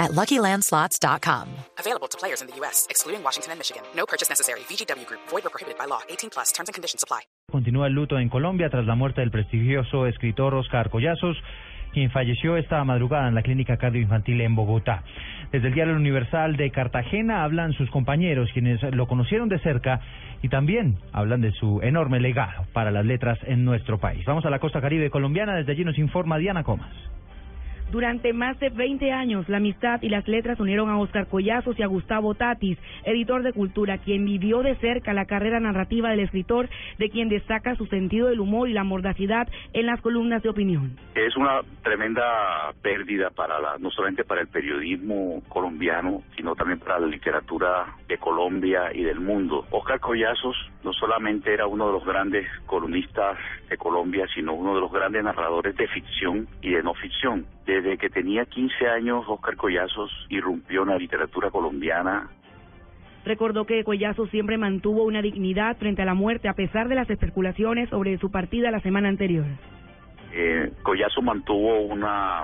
at LuckyLandSlots.com. Available to players in the U.S., excluding Washington and Michigan. No purchase necessary. VGW Group. Void or prohibited by law. 18 plus. Terms and conditions apply. Continúa el luto en Colombia tras la muerte del prestigioso escritor Oscar Collazos, quien falleció esta madrugada en la clínica cardioinfantil en Bogotá. Desde el diario Universal de Cartagena hablan sus compañeros, quienes lo conocieron de cerca y también hablan de su enorme legado para las letras en nuestro país. Vamos a la costa caribe colombiana, desde allí nos informa Diana Comas. Durante más de 20 años, la amistad y las letras unieron a Oscar Collazos y a Gustavo Tatis, editor de cultura, quien vivió de cerca la carrera narrativa del escritor, de quien destaca su sentido del humor y la mordacidad en las columnas de opinión. Es una tremenda pérdida para la, no solamente para el periodismo colombiano, sino también para la literatura de Colombia y del mundo. Oscar Collazos no solamente era uno de los grandes columnistas de Colombia, sino uno de los grandes narradores de ficción y de no ficción. Desde que tenía 15 años, Oscar Collazos irrumpió en la literatura colombiana. Recordó que Collazos siempre mantuvo una dignidad frente a la muerte a pesar de las especulaciones sobre su partida la semana anterior. Eh, Collazo mantuvo una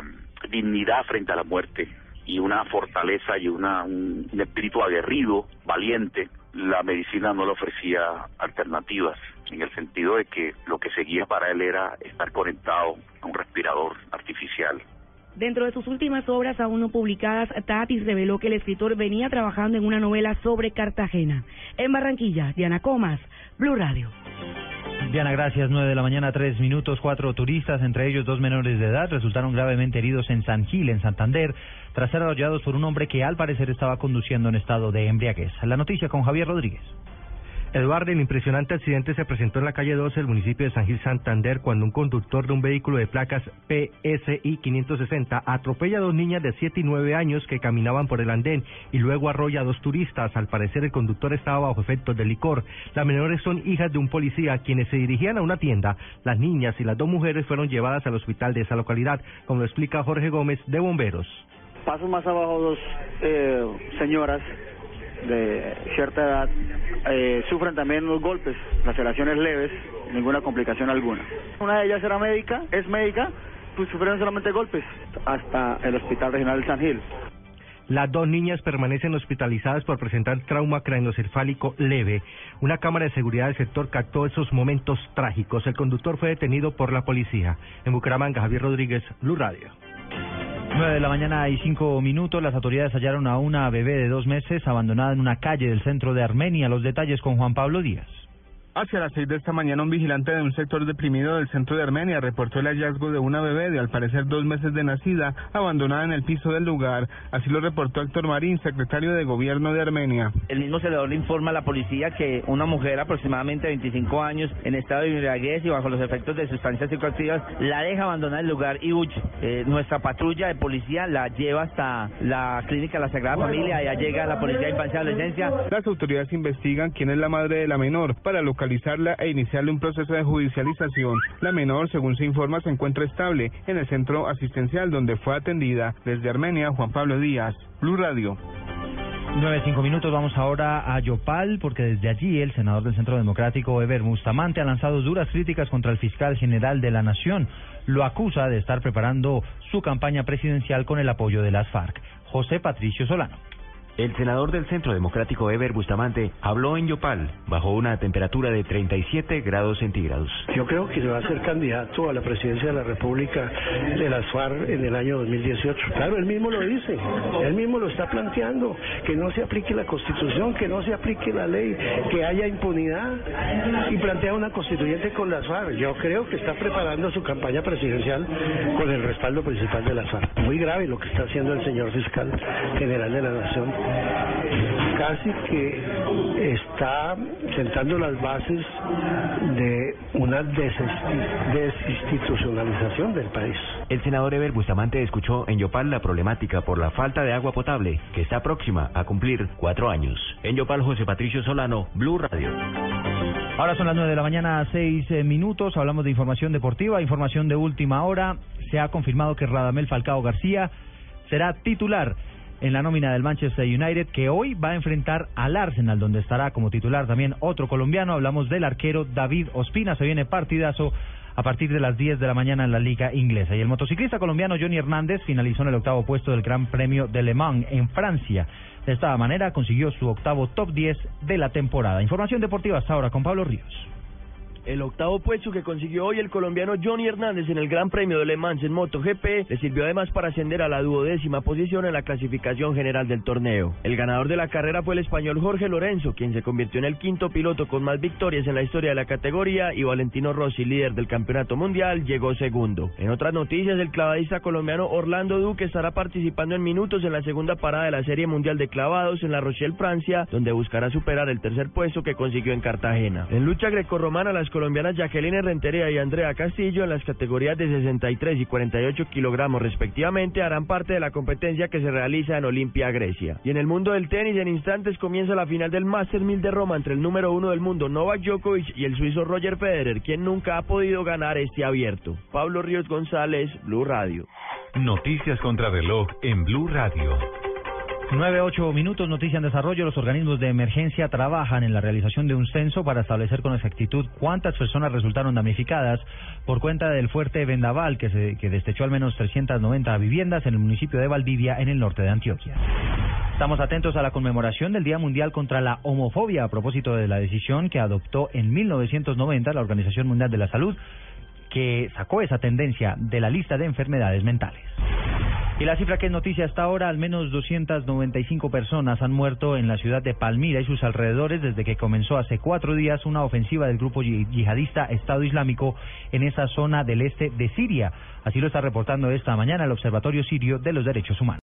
dignidad frente a la muerte y una fortaleza y una, un, un espíritu aguerrido, valiente. La medicina no le ofrecía alternativas en el sentido de que lo que seguía para él era estar conectado a un respirador artificial. Dentro de sus últimas obras aún no publicadas, Tatis reveló que el escritor venía trabajando en una novela sobre Cartagena. En Barranquilla, Diana Comas, Blue Radio. Diana, gracias. Nueve de la mañana, tres minutos. Cuatro turistas, entre ellos dos menores de edad, resultaron gravemente heridos en San Gil, en Santander, tras ser arrollados por un hombre que al parecer estaba conduciendo en estado de embriaguez. La noticia con Javier Rodríguez. Eduardo, el impresionante accidente se presentó en la calle 12 del municipio de San Gil Santander cuando un conductor de un vehículo de placas PSI 560 atropella a dos niñas de 7 y 9 años que caminaban por el andén y luego arrolla a dos turistas. Al parecer el conductor estaba bajo efectos de licor. Las menores son hijas de un policía quienes se dirigían a una tienda. Las niñas y las dos mujeres fueron llevadas al hospital de esa localidad, como lo explica Jorge Gómez de Bomberos. Paso más abajo dos eh, señoras de cierta edad eh, sufren también unos golpes, laceraciones leves, ninguna complicación alguna. Una de ellas era médica, es médica, pues sufrieron solamente golpes hasta el Hospital Regional de San Gil. Las dos niñas permanecen hospitalizadas por presentar trauma craneoencefálico leve. Una cámara de seguridad del sector captó esos momentos trágicos. El conductor fue detenido por la policía. En Bucaramanga, Javier Rodríguez, Blue Radio. 9 de la mañana y cinco minutos, las autoridades hallaron a una bebé de dos meses abandonada en una calle del centro de Armenia. Los detalles con Juan Pablo Díaz. Hacia las seis de esta mañana, un vigilante de un sector deprimido del centro de Armenia reportó el hallazgo de una bebé de al parecer dos meses de nacida, abandonada en el piso del lugar. Así lo reportó Héctor Marín, secretario de Gobierno de Armenia. El mismo senador le informa a la policía que una mujer aproximadamente de 25 años, en estado de embriaguez y bajo los efectos de sustancias psicoactivas, la deja abandonar el lugar y huye. Eh, nuestra patrulla de policía la lleva hasta la clínica de la Sagrada Familia, allá llega la policía de infancia y adolescencia. Las autoridades investigan quién es la madre de la menor para localizarla e iniciarle un proceso de judicialización. La menor, según se informa, se encuentra estable en el centro asistencial donde fue atendida. Desde Armenia, Juan Pablo Díaz, Blue Radio. Nueve cinco minutos, vamos ahora a Yopal, porque desde allí el senador del Centro Democrático, Eber Mustamante, ha lanzado duras críticas contra el fiscal general de la Nación. Lo acusa de estar preparando su campaña presidencial con el apoyo de las FARC. José Patricio Solano. El senador del Centro Democrático Eber Bustamante habló en Yopal bajo una temperatura de 37 grados centígrados. Yo creo que se va a ser candidato a la presidencia de la República de las FARC en el año 2018. Claro, él mismo lo dice, él mismo lo está planteando, que no se aplique la Constitución, que no se aplique la ley, que haya impunidad y plantea una constituyente con las FARC. Yo creo que está preparando su campaña presidencial con el respaldo principal de las FARC. Muy grave lo que está haciendo el señor fiscal general de la Nación casi que está sentando las bases de una desinstitucionalización del país. El senador Eber Bustamante escuchó en Yopal la problemática por la falta de agua potable, que está próxima a cumplir cuatro años. En Yopal, José Patricio Solano, Blue Radio. Ahora son las nueve de la mañana, seis eh, minutos. Hablamos de información deportiva, información de última hora. Se ha confirmado que Radamel Falcao García será titular en la nómina del Manchester United, que hoy va a enfrentar al Arsenal, donde estará como titular también otro colombiano. Hablamos del arquero David Ospina. Se viene partidazo a partir de las 10 de la mañana en la Liga Inglesa. Y el motociclista colombiano Johnny Hernández finalizó en el octavo puesto del Gran Premio de Le Mans en Francia. De esta manera consiguió su octavo top 10 de la temporada. Información deportiva hasta ahora con Pablo Ríos. El octavo puesto que consiguió hoy el colombiano Johnny Hernández en el Gran Premio de Le Mans en MotoGP le sirvió además para ascender a la duodécima posición en la clasificación general del torneo. El ganador de la carrera fue el español Jorge Lorenzo, quien se convirtió en el quinto piloto con más victorias en la historia de la categoría y Valentino Rossi, líder del campeonato mundial, llegó segundo. En otras noticias, el clavadista colombiano Orlando Duque estará participando en minutos en la segunda parada de la Serie Mundial de Clavados en La Rochelle, Francia, donde buscará superar el tercer puesto que consiguió en Cartagena. En lucha grecorromana, las colombianas Jacqueline Rentería y Andrea Castillo en las categorías de 63 y 48 kilogramos respectivamente harán parte de la competencia que se realiza en Olimpia, Grecia. Y en el mundo del tenis, en instantes comienza la final del Master 1000 de Roma entre el número uno del mundo Novak Djokovic y el suizo Roger Federer, quien nunca ha podido ganar este abierto. Pablo Ríos González, Blue Radio. Noticias contra reloj en Blue Radio. Nueve, ocho minutos, noticia en desarrollo. Los organismos de emergencia trabajan en la realización de un censo para establecer con exactitud cuántas personas resultaron damnificadas por cuenta del fuerte vendaval que, se, que destechó al menos 390 viviendas en el municipio de Valdivia, en el norte de Antioquia. Estamos atentos a la conmemoración del Día Mundial contra la Homofobia a propósito de la decisión que adoptó en 1990 la Organización Mundial de la Salud, que sacó esa tendencia de la lista de enfermedades mentales. Y la cifra que es noticia hasta ahora, al menos 295 personas han muerto en la ciudad de Palmira y sus alrededores desde que comenzó hace cuatro días una ofensiva del grupo yihadista Estado Islámico en esa zona del este de Siria. Así lo está reportando esta mañana el Observatorio Sirio de los Derechos Humanos.